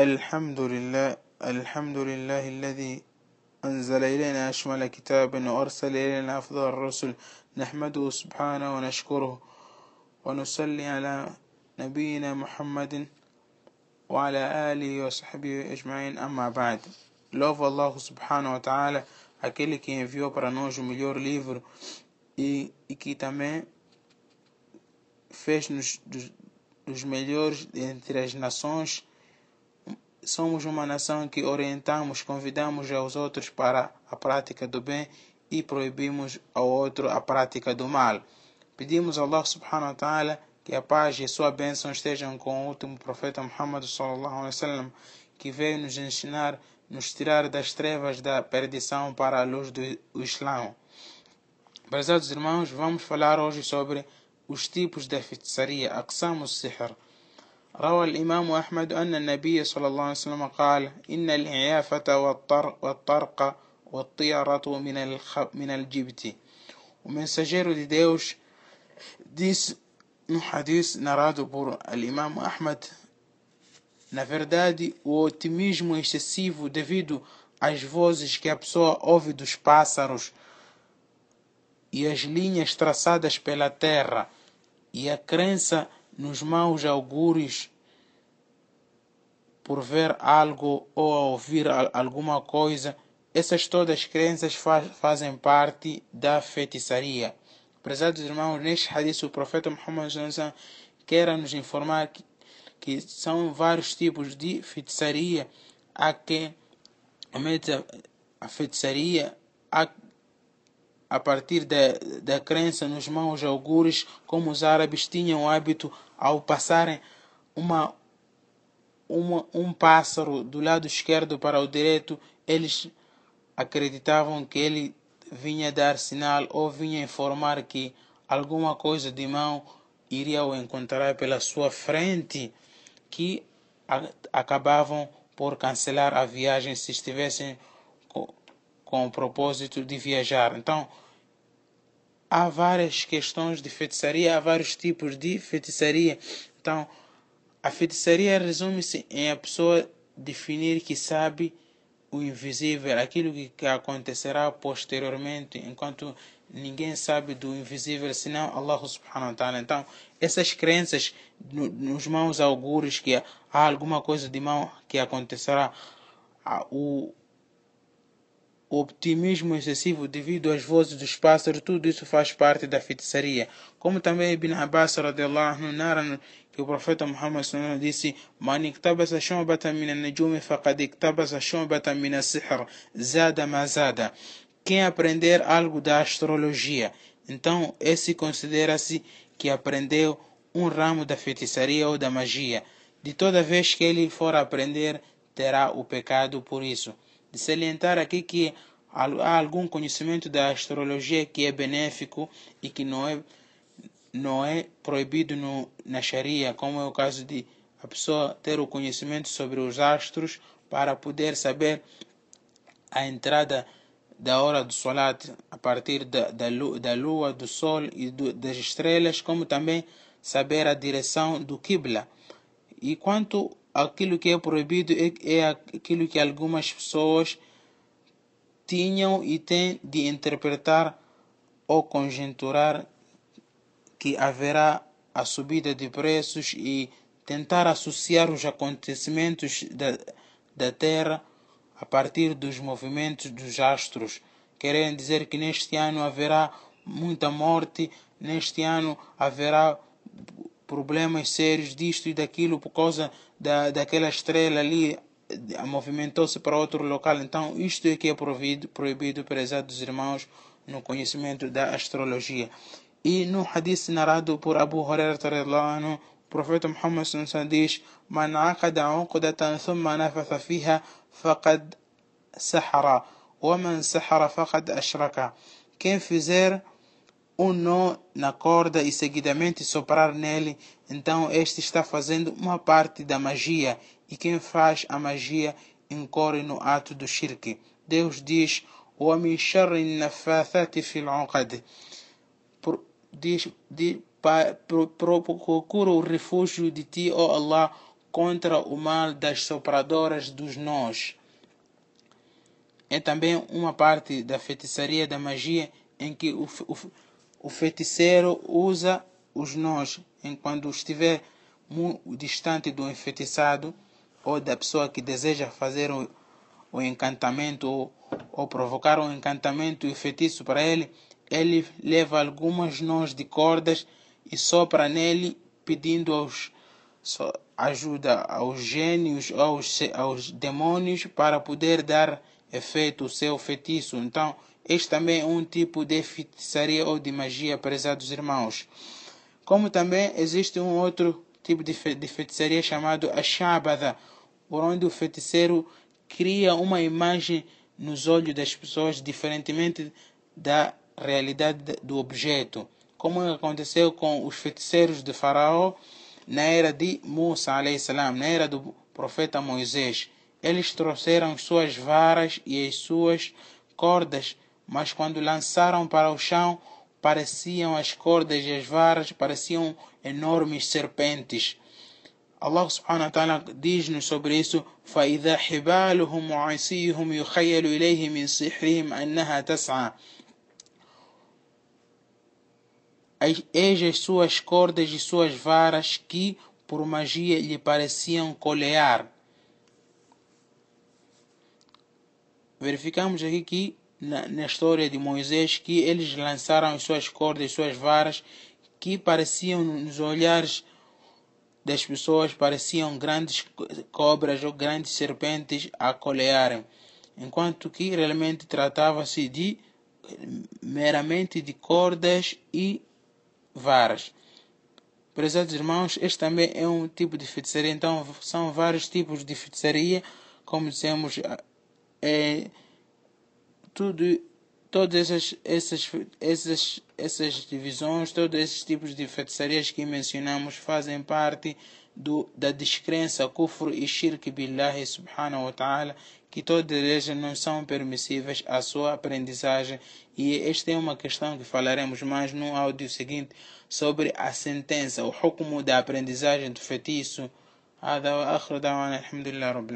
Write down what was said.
الحمد لله الحمد لله الذي أنزل إلينا أشمل كتاب وأرسل إلينا أفضل الرسل. نحمده سبحانه ونشكره ونصلي على نبينا محمد وعلى آله وصحبه أجمعين. أما بعد Louvo Allah subhanahu wa ta'ala, aquele que enviou para nós o melhor livro e, e que também fez-nos dos, dos melhores entre as nações. Somos uma nação que orientamos, convidamos aos outros para a prática do bem e proibimos ao outro a prática do mal. Pedimos a Allah subhanahu wa ta'ala que a paz e a sua bênção estejam com o último profeta Muhammad sallallahu alaihi wasallam que veio nos ensinar, nos tirar das trevas da perdição para a luz do Islã. Prezados irmãos, vamos falar hoje sobre os tipos de feitiçaria, aqsam sihr روى الإمام أحمد أن النبي صلى الله عليه وسلم قال إن العيافة والطرق والطيرة من من الجبت O mensageiro de Deus disse no hadith narrado por Imam Ahmad na verdade o otimismo excessivo devido às vozes que a pessoa ouve dos pássaros e as linhas traçadas pela terra e a crença nos maus augúrios por ver algo ou ouvir alguma coisa, essas todas crenças faz, fazem parte da feitiçaria. Prezados irmãos, neste hadith o profeta Muhammad quer nos informar que, que são vários tipos de feitiçaria. Há que a feitiçaria há a partir da, da crença nos maus augures, como os árabes tinham o hábito, ao passarem uma, uma, um pássaro do lado esquerdo para o direito, eles acreditavam que ele vinha dar sinal ou vinha informar que alguma coisa de mão iria o encontrar pela sua frente, que acabavam por cancelar a viagem se estivessem com o propósito de viajar. Então, há várias questões de feitiçaria, há vários tipos de feitiçaria. Então, a feitiçaria resume-se em a pessoa definir que sabe o invisível, aquilo que acontecerá posteriormente, enquanto ninguém sabe do invisível senão Allah subhanahu wa ta'ala. Então, essas crenças nos mãos augures que há alguma coisa de mal que acontecerá, o, o optimismo excessivo devido às vozes dos pássaros, tudo isso faz parte da feitiçaria. Como também Ibn Abbas radiallahu narra que o profeta Muhammad disse: "Man iktabasa shu'batan min an-nujum faqad iktabasa shu'batan min as-sihr, zada ma zada." Quem aprender algo da astrologia, então esse considera-se que aprendeu um ramo da feitiçaria ou da magia. De toda vez que ele for aprender, terá o pecado por isso de salientar aqui que há algum conhecimento da astrologia que é benéfico e que não é, não é proibido no, na Sharia, como é o caso de a pessoa ter o conhecimento sobre os astros para poder saber a entrada da hora do solat a partir da, da, lua, da lua, do sol e do, das estrelas, como também saber a direção do Qibla. E quanto aquilo que é proibido é, é aquilo que algumas pessoas tinham e têm de interpretar ou conjecturar que haverá a subida de preços e tentar associar os acontecimentos da, da Terra a partir dos movimentos dos astros. Querem dizer que neste ano haverá muita morte, neste ano haverá problemas sérios disto e daquilo por causa da, daquela estrela ali movimentou-se para outro local. Então, isto é que é proibido, proibido prezados irmãos, no conhecimento da astrologia. E no hadith narrado por Abu Hurairah anhu, o profeta Muhammad diz. Quem fizer um nó na corda e seguidamente soprar nele, então este está fazendo uma parte da magia, e quem faz a magia incorre no ato do shirk. Deus diz: o شَرِّ النَّفَّاثَاتِ فِي الْعُقَدِ diz, diz, procura o refúgio de ti, ó oh Allah, contra o mal das sopradoras dos nós. É também uma parte da feitiçaria da magia em que o, o o feiticeiro usa os nós enquanto estiver distante do enfeitiçado ou da pessoa que deseja fazer o, o encantamento ou, ou provocar um encantamento e feitiço para ele, ele leva algumas nós de cordas e sopra nele pedindo aos ajuda aos gênios, aos, aos demônios para poder dar efeito o seu feitiço. Então, este também é um tipo de feitiçaria ou de magia, prezados irmãos. Como também existe um outro tipo de, fe de feitiçaria chamado Ashabada, onde o feiticeiro cria uma imagem nos olhos das pessoas diferentemente da realidade do objeto, como aconteceu com os feiticeiros de Faraó na era de Musa, salam, na era do profeta Moisés. Eles trouxeram suas varas e as suas cordas, mas quando lançaram para o chão, pareciam as cordas e as varas, pareciam enormes serpentes. Allah subhanahu wa ta'ala diz-nos sobre isso فإذا حبالهم وعصيهم يخيل إليه من سحرهم أنها تسعى Eis as suas cordas e suas varas que, por magia, lhe pareciam colear. Verificamos aqui que, na, na história de Moisés, que eles lançaram as suas cordas e suas varas que pareciam, nos olhares das pessoas, pareciam grandes cobras ou grandes serpentes a colearem, enquanto que realmente tratava-se de meramente de cordas e varas. Prezados irmãos, este também é um tipo de feitiçaria, então são vários tipos de feitiçaria, como dissemos, é, tudo, todas essas, essas, essas, essas divisões, todos esses tipos de feitiçarias que mencionamos fazem parte do, da descrença, kufr e shirk billahi subhanahu wa ta'ala, que todas elas não são permissíveis à sua aprendizagem. E esta é uma questão que falaremos mais no áudio seguinte sobre a sentença, o hukumu da aprendizagem do feitiço. هذا وآخر دعوانا الحمد لله رب العالمين